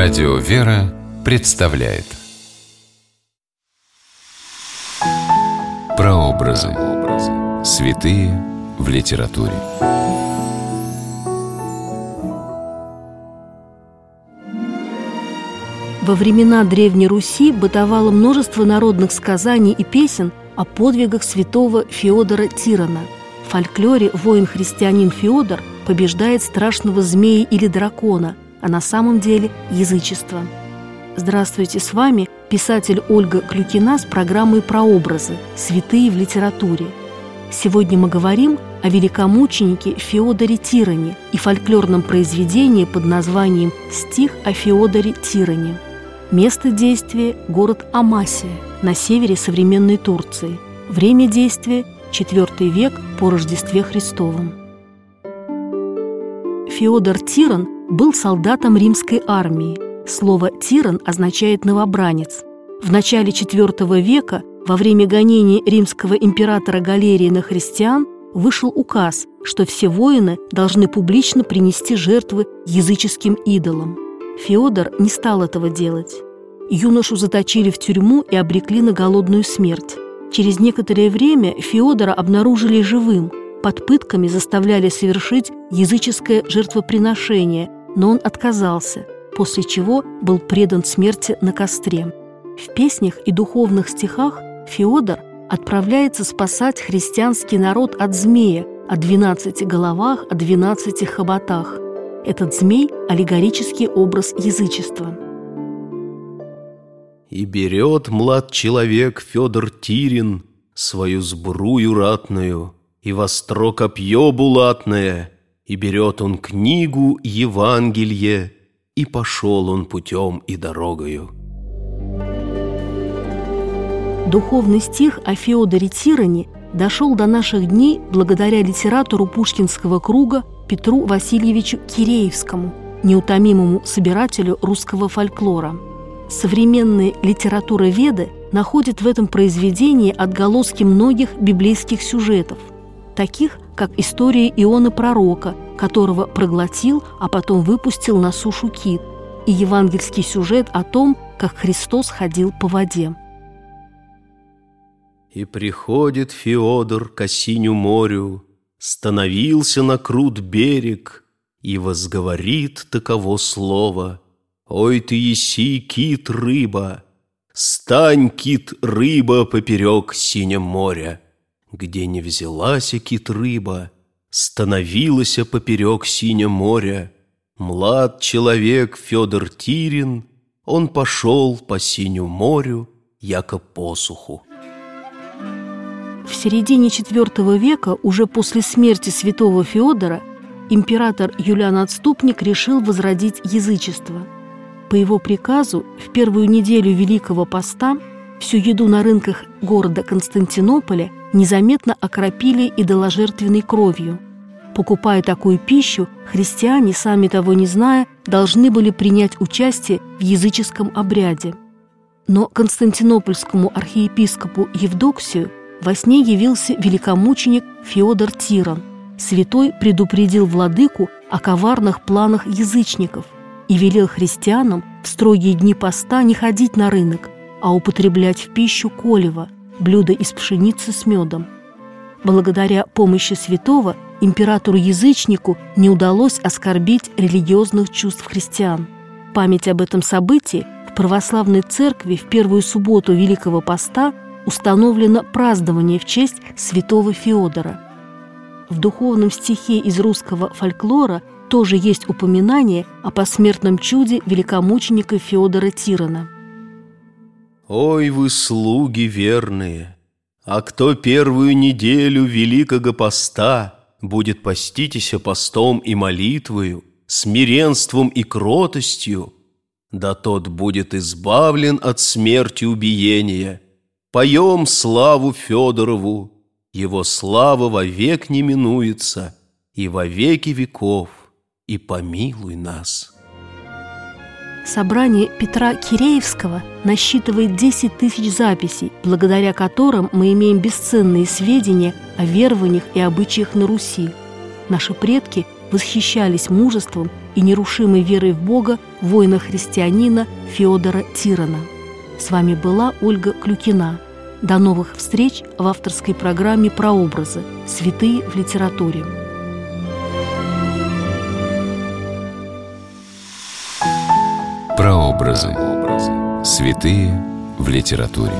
Радио «Вера» представляет Прообразы. Святые в литературе. Во времена Древней Руси бытовало множество народных сказаний и песен о подвигах святого Феодора Тирана. В фольклоре воин-христианин Феодор побеждает страшного змея или дракона, а на самом деле – язычество. Здравствуйте, с вами писатель Ольга Клюкина с программой «Прообразы. Святые в литературе». Сегодня мы говорим о великомученике Феодоре Тиране и фольклорном произведении под названием «Стих о Феодоре Тиране». Место действия – город Амасия на севере современной Турции. Время действия – IV век по Рождестве Христовом. Феодор Тиран был солдатом римской армии. Слово «тиран» означает «новобранец». В начале IV века, во время гонений римского императора Галерия на христиан, вышел указ, что все воины должны публично принести жертвы языческим идолам – Феодор не стал этого делать. Юношу заточили в тюрьму и обрекли на голодную смерть. Через некоторое время Феодора обнаружили живым. Под пытками заставляли совершить языческое жертвоприношение, но он отказался, после чего был предан смерти на костре. В песнях и духовных стихах Феодор отправляется спасать христианский народ от змея, о двенадцати головах, о двенадцати хоботах – этот змей – аллегорический образ язычества. И берет млад человек Федор Тирин Свою сбрую ратную И востро копье булатное, И берет он книгу Евангелие, И пошел он путем и дорогою. Духовный стих о Феодоре Тиране дошел до наших дней благодаря литератору Пушкинского круга Петру Васильевичу Киреевскому, неутомимому собирателю русского фольклора. Современные литературоведы находят в этом произведении отголоски многих библейских сюжетов, таких как история Иона Пророка, которого проглотил, а потом выпустил на сушу кит, и евангельский сюжет о том, как Христос ходил по воде. И приходит Феодор к осиню морю, Становился на крут берег И возговорит таково слово. Ой ты еси, кит, рыба, Стань, кит, рыба, поперек синем моря. Где не взялась кит, рыба, Становилась поперек синем моря. Млад человек Федор Тирин, Он пошел по синему морю, яко посуху. В середине IV века, уже после смерти святого Феодора, император Юлиан Отступник решил возродить язычество. По его приказу в первую неделю Великого Поста всю еду на рынках города Константинополя незаметно окропили идоложертвенной кровью. Покупая такую пищу, христиане, сами того не зная, должны были принять участие в языческом обряде. Но константинопольскому архиепископу Евдоксию во сне явился великомученик Феодор Тиран. Святой предупредил владыку о коварных планах язычников и велел христианам в строгие дни поста не ходить на рынок, а употреблять в пищу колево, блюдо из пшеницы с медом. Благодаря помощи святого императору-язычнику не удалось оскорбить религиозных чувств христиан. Память об этом событии в православной церкви в первую субботу Великого Поста – установлено празднование в честь святого Феодора. В духовном стихе из русского фольклора тоже есть упоминание о посмертном чуде великомученика Феодора Тирана. «Ой, вы слуги верные! А кто первую неделю Великого Поста будет поститеся постом и молитвою, смиренством и кротостью, да тот будет избавлен от смерти убиения» Поем славу Федорову, Его слава вовек не минуется, И во веки веков, и помилуй нас. Собрание Петра Киреевского насчитывает 10 тысяч записей, благодаря которым мы имеем бесценные сведения о верованиях и обычаях на Руси. Наши предки восхищались мужеством и нерушимой верой в Бога воина-христианина Феодора Тирана. С вами была Ольга Клюкина. До новых встреч в авторской программе «Прообразы. Святые в литературе». Прообразы. Святые в литературе.